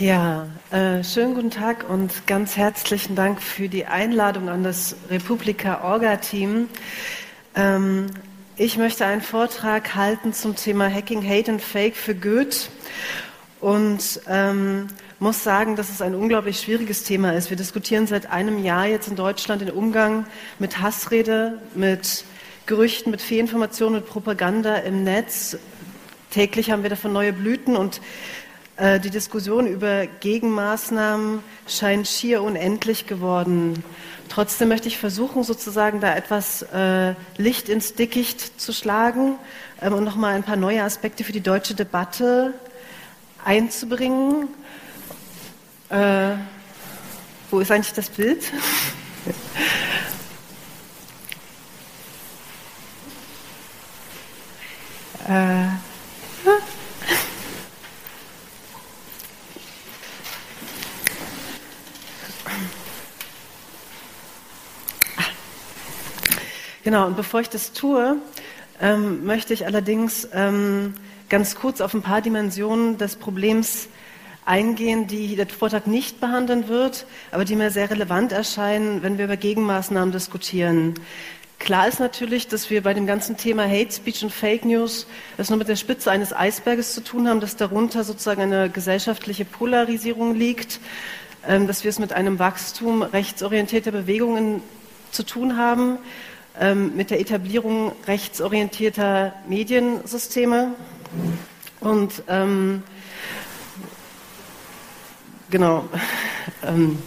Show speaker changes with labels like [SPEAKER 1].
[SPEAKER 1] Ja, äh, schönen guten Tag und ganz herzlichen Dank für die Einladung an das Republika Orga-Team. Ähm, ich möchte einen Vortrag halten zum Thema Hacking, Hate and Fake für Goethe und ähm, muss sagen, dass es ein unglaublich schwieriges Thema ist. Wir diskutieren seit einem Jahr jetzt in Deutschland den Umgang mit Hassrede, mit Gerüchten, mit Fehlinformationen, mit Propaganda im Netz. Täglich haben wir davon neue Blüten und die Diskussion über Gegenmaßnahmen scheint schier unendlich geworden. Trotzdem möchte ich versuchen, sozusagen da etwas äh, Licht ins Dickicht zu schlagen ähm, und nochmal ein paar neue Aspekte für die deutsche Debatte einzubringen. Äh, wo ist eigentlich das Bild? äh, Genau, und bevor ich das tue, ähm, möchte ich allerdings ähm, ganz kurz auf ein paar Dimensionen des Problems eingehen, die der Vortrag nicht behandeln wird, aber die mir sehr relevant erscheinen, wenn wir über Gegenmaßnahmen diskutieren. Klar ist natürlich, dass wir bei dem ganzen Thema Hate Speech und Fake News es nur mit der Spitze eines Eisberges zu tun haben, dass darunter sozusagen eine gesellschaftliche Polarisierung liegt, ähm, dass wir es mit einem Wachstum rechtsorientierter Bewegungen zu tun haben ähm, mit der Etablierung rechtsorientierter Mediensysteme. Und ähm, genau. Ähm,